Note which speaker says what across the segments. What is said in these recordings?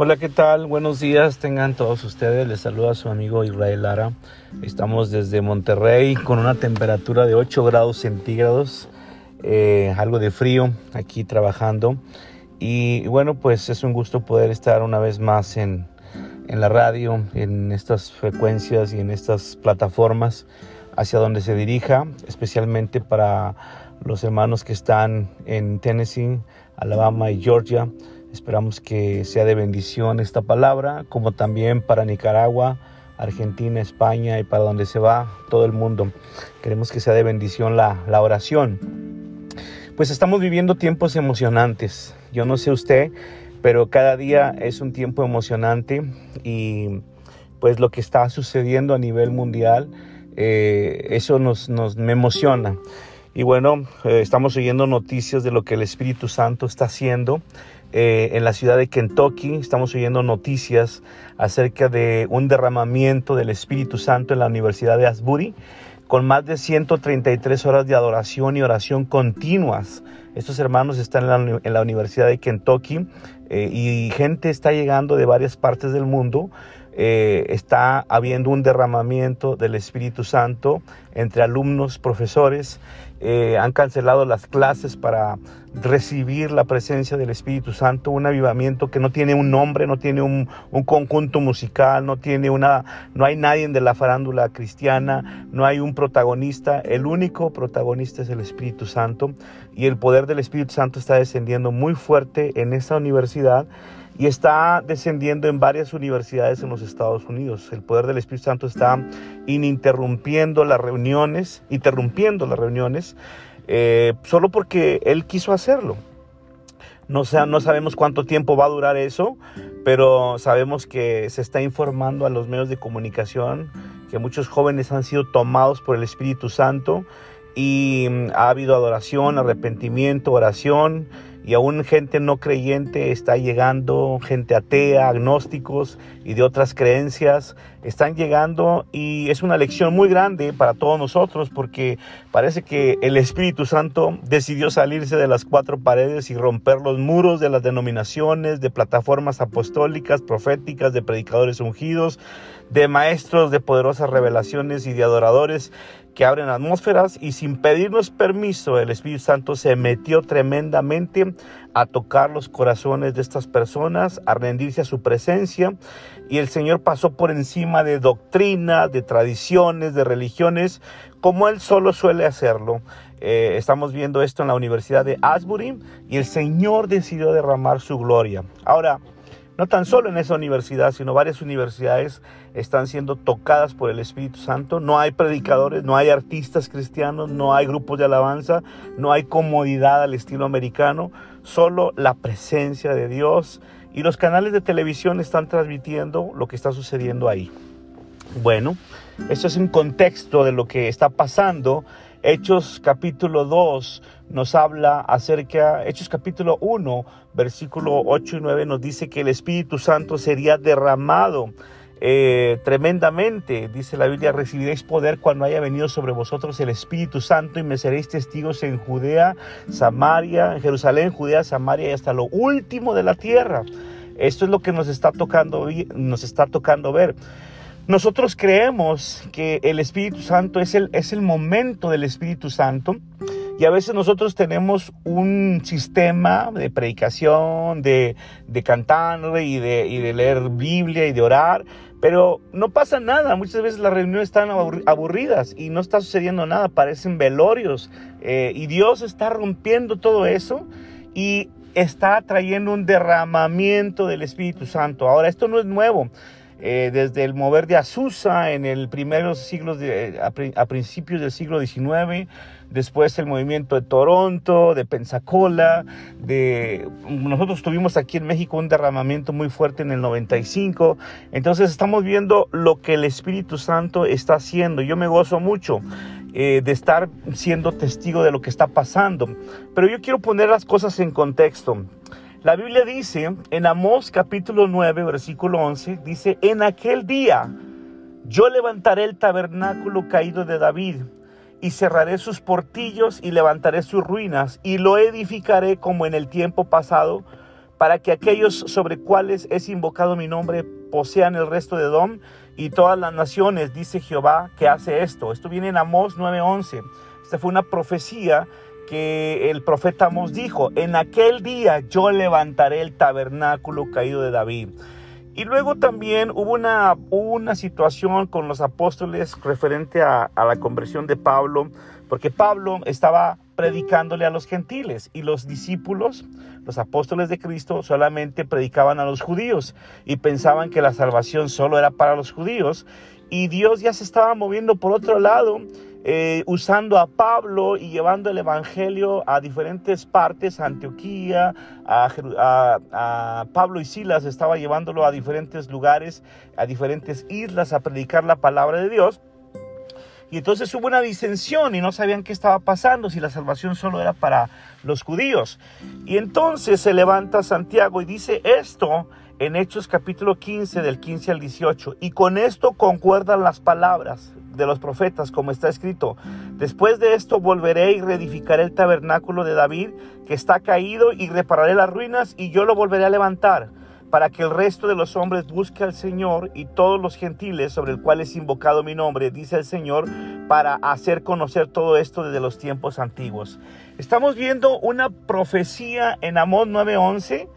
Speaker 1: Hola, ¿qué tal? Buenos días, tengan todos ustedes. Les saluda su amigo Israel Lara. Estamos desde Monterrey con una temperatura de 8 grados centígrados, eh, algo de frío aquí trabajando. Y bueno, pues es un gusto poder estar una vez más en, en la radio, en estas frecuencias y en estas plataformas hacia donde se dirija, especialmente para los hermanos que están en Tennessee, Alabama y Georgia Esperamos que sea de bendición esta palabra, como también para Nicaragua, Argentina, España y para donde se va todo el mundo. Queremos que sea de bendición la, oración. Pues estamos viviendo tiempos emocionantes. Yo no sé usted, pero cada día es un tiempo emocionante y pues lo que está sucediendo a nivel mundial, eh, eso nos, nos me emociona. Y bueno, eh, estamos oyendo noticias de lo que el Espíritu Santo está haciendo eh, en la ciudad de Kentucky. Estamos oyendo noticias acerca de un derramamiento del Espíritu Santo en la Universidad de Asbury, con más de 133 horas de adoración y oración continuas. Estos hermanos están en la, Universidad de Kentucky eh, y gente está llegando de varias partes del mundo. Eh, está habiendo un derramamiento del Espíritu Santo entre alumnos, profesores eh, han cancelado las clases para recibir la presencia del Espíritu Santo, un avivamiento que no tiene un nombre, no tiene un, conjunto musical, no tiene una, no hay nadie de la farándula cristiana, no hay un protagonista, el único protagonista es el Espíritu Santo y el poder del Espíritu Santo está descendiendo muy fuerte en esta universidad y está descendiendo en varias universidades en los Estados Unidos. El poder del Espíritu Santo está ininterrumpiendo las reuniones, interrumpiendo las reuniones, eh, solo porque Él quiso hacerlo. No, no sabemos cuánto tiempo va a durar eso, pero sabemos que se está informando a los medios de comunicación que muchos jóvenes han sido tomados por el Espíritu Santo y mm, ha habido adoración, arrepentimiento, oración y aún gente no creyente está llegando, gente atea, agnósticos y de otras creencias están llegando y es una lección muy grande para todos nosotros porque parece que el Espíritu Santo decidió salirse de las cuatro paredes y romper los muros de las denominaciones, de plataformas apostólicas, proféticas, de predicadores ungidos, de maestros de poderosas revelaciones y de adoradores que abren atmósferas y sin pedirnos permiso el Espíritu Santo se metió tremendamente a tocar los corazones de estas personas, a rendirse a su presencia y el Señor pasó por encima de doctrinas, de tradiciones, de religiones, como Él solo suele hacerlo. Eh, estamos viendo esto en la Universidad de Asbury y el Señor decidió derramar su gloria. Ahora, no tan solo en esa universidad, sino varias universidades están siendo tocadas por el Espíritu Santo. No hay predicadores, no hay artistas cristianos, no hay grupos de alabanza, no hay comodidad al estilo americano, solo la presencia de Dios. Y los canales de televisión están transmitiendo lo que está sucediendo ahí. Bueno, esto es un contexto de lo que está pasando Hechos capítulo 2 nos habla acerca, Hechos capítulo 1, versículo 8 y 9 nos dice que el Espíritu Santo sería derramado eh, tremendamente. Dice la Biblia, recibiréis poder cuando haya venido sobre vosotros el Espíritu Santo y me seréis testigos en Judea, Samaria, en Jerusalén, Judea, Samaria y hasta lo último de la tierra. Esto es lo que nos está tocando, nos está tocando ver. Nosotros creemos que el Espíritu Santo es el, es el momento del Espíritu Santo y a veces nosotros tenemos un sistema de predicación, de, de cantar y de, y de leer Biblia y de orar, pero no pasa nada. Muchas veces las reuniones están aburridas y no está sucediendo nada, parecen velorios. Eh, y Dios está rompiendo todo eso y está trayendo un derramamiento del Espíritu Santo. Ahora, esto no es nuevo. Eh, desde el mover de Azusa en el primeros siglos, de, a, principios del siglo XIX, después el movimiento de Toronto, de Pensacola, de, nosotros tuvimos aquí en México un derramamiento muy fuerte en el 95, entonces estamos viendo lo que el Espíritu Santo está haciendo, yo me gozo mucho. Eh, de estar siendo testigo de lo que está pasando. Pero yo quiero poner las cosas en contexto. La Biblia dice en Amós capítulo 9, versículo 11, dice, en aquel día yo levantaré el tabernáculo caído de David y cerraré sus portillos y levantaré sus ruinas y lo edificaré como en el tiempo pasado para que aquellos sobre cuales es invocado mi nombre posean el resto de Dom y todas las naciones, dice Jehová, que hace esto. Esto viene en Amós 9:11. Esta fue una profecía que el profeta Amós dijo, en aquel día yo levantaré el tabernáculo caído de David. Y luego también hubo una, una situación con los apóstoles referente a, a la conversión de Pablo, porque Pablo estaba predicándole a los gentiles y los discípulos, los apóstoles de Cristo, solamente predicaban a los judíos y pensaban que la salvación solo era para los judíos y Dios ya se estaba moviendo por otro lado eh, usando a Pablo y llevando el Evangelio a diferentes partes, a Antioquía, a, Pablo y Silas estaba llevándolo a diferentes lugares, a diferentes islas a predicar la palabra de Dios. Y entonces hubo una disensión y no sabían qué estaba pasando, si la salvación solo era para los judíos. Y entonces se levanta Santiago y dice esto en Hechos capítulo 15 del 15 al 18. Y con esto concuerdan las palabras de los profetas, como está escrito. Después de esto volveré y reedificaré el tabernáculo de David, que está caído, y repararé las ruinas, y yo lo volveré a levantar, para que el resto de los hombres busque al Señor y todos los gentiles sobre el cual es invocado mi nombre, dice el Señor, para hacer conocer todo esto desde los tiempos antiguos. Estamos viendo una profecía en Amón 9:11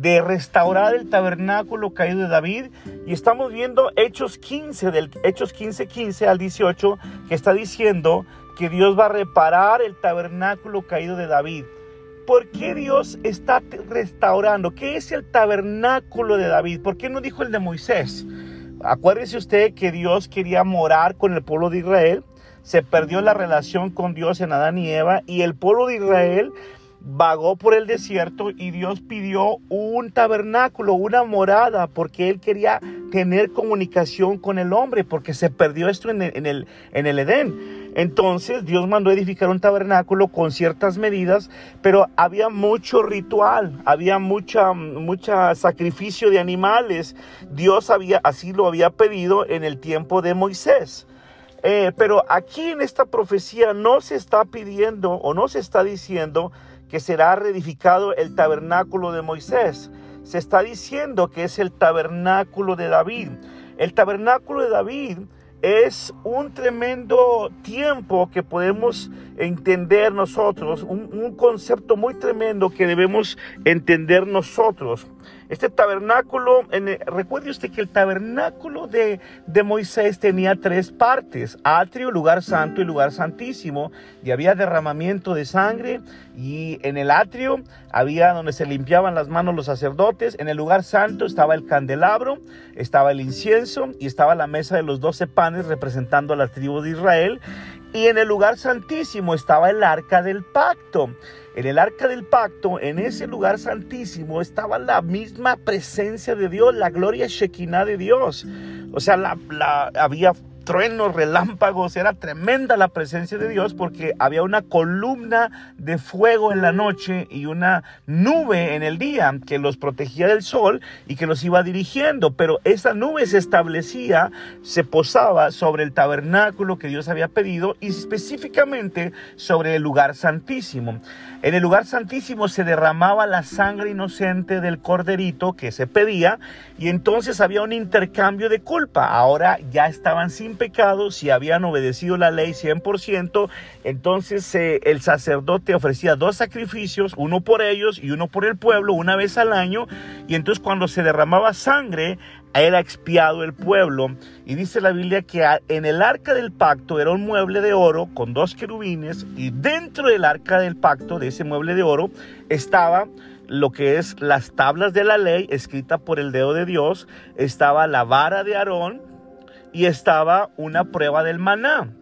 Speaker 1: de restaurar el tabernáculo caído de David y estamos viendo Hechos 15 del Hechos 15 15 al 18 que está diciendo que Dios va a reparar el tabernáculo caído de David. ¿Por qué Dios está restaurando? ¿Qué es el tabernáculo de David? ¿Por qué no dijo el de Moisés? Acuérdese usted que Dios quería morar con el pueblo de Israel. Se perdió la relación con Dios en Adán y Eva y el pueblo de Israel vagó por el desierto y Dios pidió un tabernáculo, una morada, porque Él quería tener comunicación con el hombre, porque se perdió esto en el, en el, Edén. Entonces Dios mandó edificar un tabernáculo con ciertas medidas, pero había mucho ritual, había mucha, mucha sacrificio de animales. Dios había, así lo había pedido en el tiempo de Moisés. Eh, pero aquí en esta profecía no se está pidiendo o no se está diciendo que será reedificado el tabernáculo de Moisés. Se está diciendo que es el tabernáculo de David. El tabernáculo de David es un tremendo tiempo que podemos entender nosotros, un, concepto muy tremendo que debemos entender nosotros. Este tabernáculo, recuerde usted que el tabernáculo de, de, Moisés tenía tres partes, atrio, lugar santo y lugar santísimo, y había derramamiento de sangre, y en el atrio había donde se limpiaban las manos los sacerdotes, en el lugar santo estaba el candelabro, estaba el incienso y estaba la mesa de los doce panes representando a la tribu de Israel, y en el lugar santísimo estaba el arca del pacto. En el arca del pacto, en ese lugar santísimo, estaba la misma presencia de Dios, la gloria Shekinah de Dios. O sea, la, la, había truenos, relámpagos, era tremenda la presencia de Dios porque había una columna de fuego en la noche y una nube en el día que los protegía del sol y que los iba dirigiendo, pero esa nube se establecía, se posaba sobre el tabernáculo que Dios había pedido y específicamente sobre el lugar santísimo. En el lugar santísimo se derramaba la sangre inocente del corderito que se pedía y entonces había un intercambio de culpa. Ahora ya estaban sin pecado, si habían obedecido la ley 100%, entonces eh, el sacerdote ofrecía dos sacrificios, uno por ellos y uno por el pueblo, una vez al año, y entonces cuando se derramaba sangre, era expiado el pueblo. Y dice la Biblia que en el arca del pacto era un mueble de oro con dos querubines y dentro del arca del pacto, de ese mueble de oro, estaba lo que es las tablas de la ley escrita por el dedo de Dios, estaba la vara de Aarón y estaba una prueba del maná.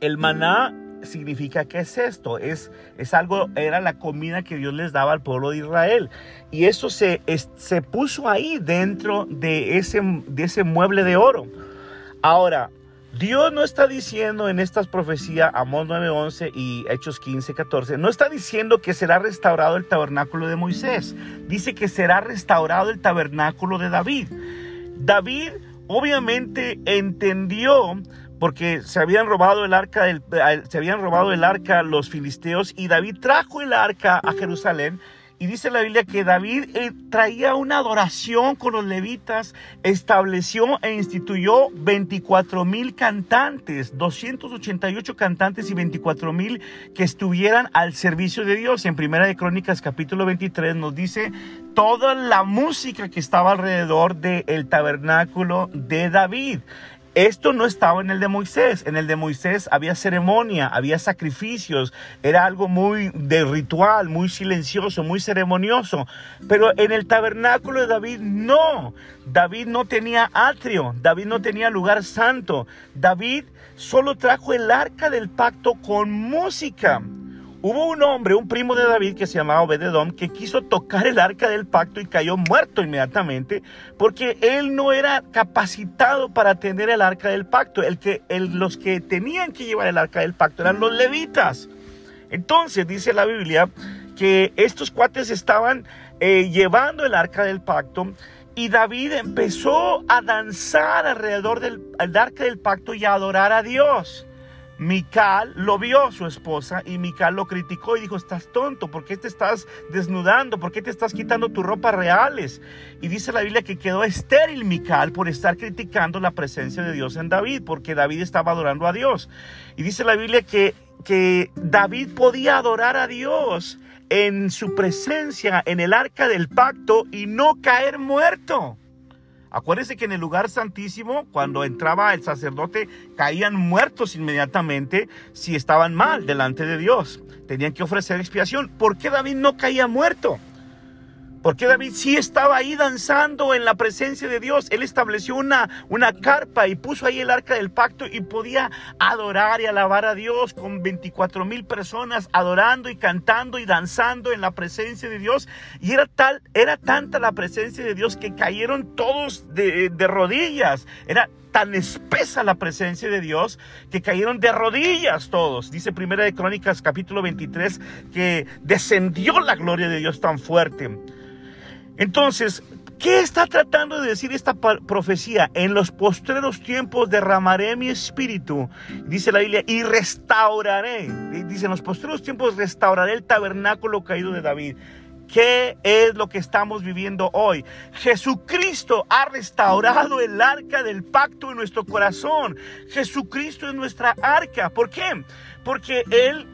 Speaker 1: El maná significa que es esto, es, es algo, era la comida que Dios les daba al pueblo de Israel. Y eso se, se puso ahí dentro de ese, de ese mueble de oro. Ahora, Dios no está diciendo en estas profecías, Amós 9:11 y Hechos 15:14, no está diciendo que será restaurado el tabernáculo de Moisés. Dice que será restaurado el tabernáculo de David. David obviamente entendió porque se habían robado el arca se habían robado el arca los filisteos y David trajo el arca a Jerusalén Y dice la Biblia que David eh, traía una adoración con los levitas, estableció e instituyó 24 mil cantantes, 288 cantantes y 24 mil que estuvieran al servicio de Dios. En Primera de Crónicas capítulo 23 nos dice toda la música que estaba alrededor del tabernáculo de David. Esto no estaba en el de Moisés. En el de Moisés había ceremonia, había sacrificios, era algo muy de ritual, muy silencioso, muy ceremonioso. Pero en el tabernáculo de David no. David no tenía atrio, David no tenía lugar santo. David solo trajo el arca del pacto con música. Hubo un hombre, un primo de David que se llamaba Obededom, que quiso tocar el arca del pacto y cayó muerto inmediatamente porque él no era capacitado para tener el arca del pacto. El que, los que tenían que llevar el arca del pacto eran los levitas. Entonces dice la Biblia que estos cuates estaban eh, llevando el arca del pacto y David empezó a danzar alrededor del arca del pacto y a adorar a Dios. Mical lo vio su esposa y Mical lo criticó y dijo, estás tonto, ¿por qué te estás desnudando? ¿Por qué te estás quitando tus ropas reales? Y dice la Biblia que quedó estéril Mical por estar criticando la presencia de Dios en David, porque David estaba adorando a Dios. Y dice la Biblia que, que David podía adorar a Dios en su presencia, en el arca del pacto y no caer muerto. Acuérdense que en el lugar santísimo, cuando entraba el sacerdote, caían muertos inmediatamente si estaban mal delante de Dios. Tenían que ofrecer expiación. ¿Por qué David no caía muerto? Porque David sí estaba ahí danzando en la presencia de Dios. Él estableció una, una carpa y puso ahí el arca del pacto y podía adorar y alabar a Dios con 24 mil personas adorando y cantando y danzando en la presencia de Dios. Y era tal, era tanta la presencia de Dios que cayeron todos de, de rodillas. Era tan espesa la presencia de Dios que cayeron de rodillas todos. Dice Primera de Crónicas capítulo 23 que descendió la gloria de Dios tan fuerte. Entonces, ¿qué está tratando de decir esta profecía? En los postreros tiempos derramaré mi espíritu, dice la Biblia, y restauraré. Dice, en los postreros tiempos restauraré el tabernáculo caído de David. ¿Qué es lo que estamos viviendo hoy? Jesucristo ha restaurado el arca del pacto en nuestro corazón. Jesucristo es nuestra arca. ¿Por qué? Porque Él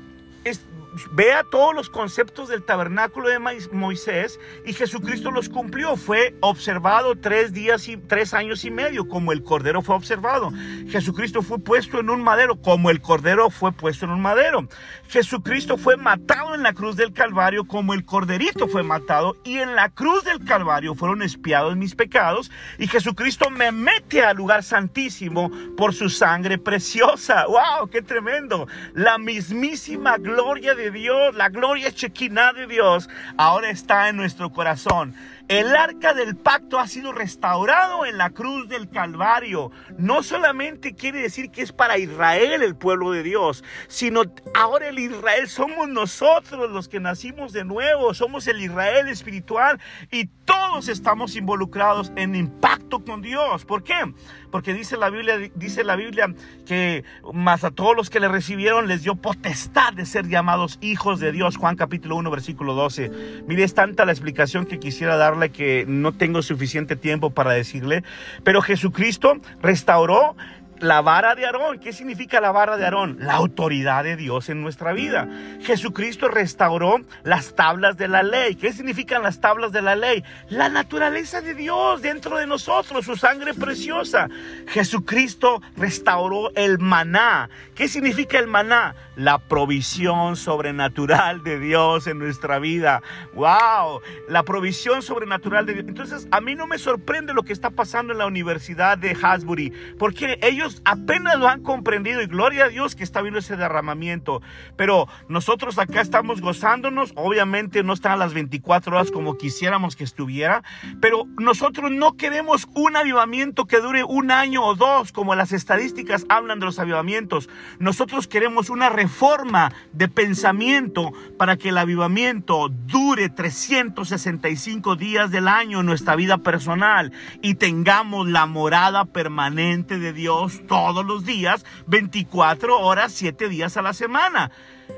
Speaker 1: vea todos los conceptos del tabernáculo de Moisés y Jesucristo los cumplió. Fue observado tres días y tres años y medio, como el cordero fue observado. Jesucristo fue puesto en un madero, como el cordero fue puesto en un madero. Jesucristo fue matado en la cruz del Calvario, como el corderito fue matado. Y en la cruz del Calvario fueron espiados mis pecados. Y Jesucristo me mete al lugar santísimo por su sangre preciosa. ¡Wow! ¡Qué tremendo! La mismísima gloria de Dios, la gloria chequina de Dios, ahora está en nuestro corazón. El arca del pacto ha sido restaurado en la cruz del Calvario. No solamente quiere decir que es para Israel el pueblo de Dios, sino ahora el Israel somos nosotros los que nacimos de nuevo, somos el Israel espiritual y todos estamos involucrados en impacto con Dios. ¿Por qué? Porque dice la Biblia, dice la Biblia que más a todos los que le recibieron les dio potestad de ser llamados hijos de Dios. Juan capítulo 1 versículo 12. Mire, es tanta la explicación que quisiera dar que no tengo suficiente tiempo para decirle, pero Jesucristo restauró la vara de Aarón. ¿Qué significa la vara de Aarón? La autoridad de Dios en nuestra vida. Jesucristo restauró las tablas de la ley. ¿Qué significan las tablas de la ley? La naturaleza de Dios dentro de nosotros, su sangre preciosa. Jesucristo restauró el maná. ¿Qué significa el maná? La provisión sobrenatural de Dios en nuestra vida. ¡Wow! La provisión sobrenatural de Dios. Entonces, a mí no me sorprende lo que está pasando en la Universidad de Hasbury, porque ellos apenas lo han comprendido y gloria a Dios que está viendo ese derramamiento. Pero nosotros acá estamos gozándonos, obviamente no están las 24 horas como quisiéramos que estuviera, pero nosotros no queremos un avivamiento que dure un año o dos, como las estadísticas hablan de los avivamientos. Nosotros queremos una reforma de pensamiento para que el avivamiento dure 365 días del año en nuestra vida personal y tengamos la morada permanente de Dios todos los días, 24 horas, 7 días a la semana.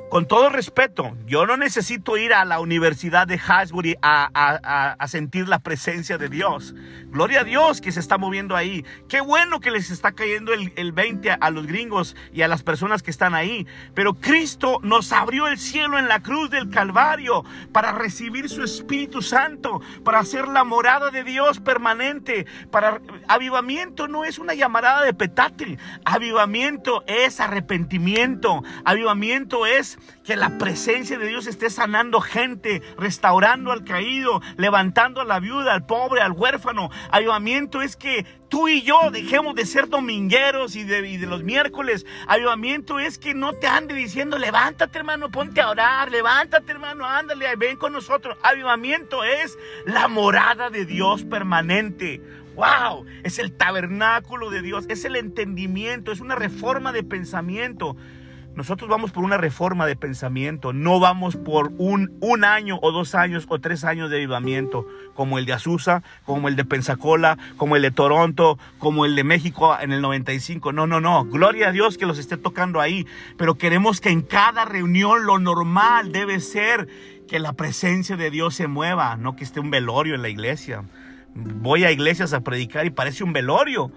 Speaker 1: Con todo respeto, yo no necesito ir a la Universidad de Hasbury a, sentir la presencia de Dios. Gloria a Dios que se está moviendo ahí. Qué bueno que les está cayendo el, el 20 a los gringos y a las personas que están ahí. Pero Cristo nos abrió el cielo en la cruz del Calvario para recibir su Espíritu Santo, para hacer la morada de Dios permanente. Para avivamiento no es una llamarada de petate. Avivamiento es arrepentimiento. Avivamiento es que la presencia de Dios esté sanando gente, restaurando al caído, levantando a la viuda, al pobre, al huérfano. Avivamiento es que tú y yo dejemos de ser domingueros y de, los miércoles. Avivamiento es que no te ande diciendo, levántate hermano, ponte a orar, levántate hermano, ándale, ven con nosotros. Avivamiento es la morada de Dios permanente. ¡Wow! Es el tabernáculo de Dios, es el entendimiento, es una reforma de pensamiento. Nosotros vamos por una reforma de pensamiento, no vamos por un, un año o dos años o tres años de avivamiento, como el de Azusa, como el de Pensacola, como el de Toronto, como el de México en el 95. No, no, no. Gloria a Dios que los esté tocando ahí. Pero queremos que en cada reunión lo normal debe ser que la presencia de Dios se mueva, no que esté un velorio en la iglesia. Voy a iglesias a predicar y parece un velorio.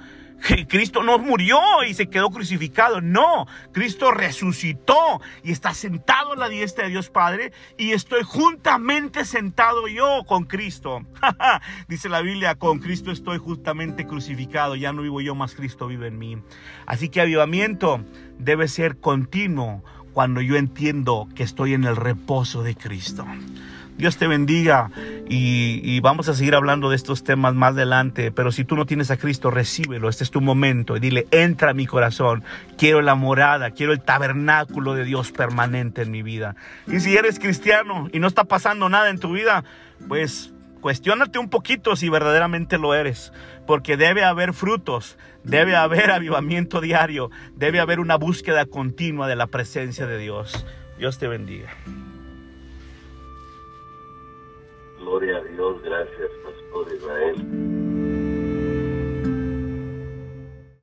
Speaker 1: Cristo no murió y se quedó crucificado. No, Cristo resucitó y está sentado a la diestra de Dios Padre y estoy juntamente sentado yo con Cristo. Dice la Biblia, con Cristo estoy justamente crucificado. Ya no vivo yo, más Cristo vive en mí. Así que avivamiento debe ser continuo cuando yo entiendo que estoy en el reposo de Cristo. Dios te bendiga y, vamos a seguir hablando de estos temas más adelante, pero si tú no tienes a Cristo, recíbelo, este es tu momento y dile, entra a mi corazón, quiero la morada, quiero el tabernáculo de Dios permanente en mi vida. Y si eres cristiano y no está pasando nada en tu vida, pues cuestionate un poquito si verdaderamente lo eres, porque debe haber frutos, debe haber avivamiento diario, debe haber una búsqueda continua de la presencia de Dios. Dios te bendiga.
Speaker 2: Gloria a Dios, gracias, Pastor Israel.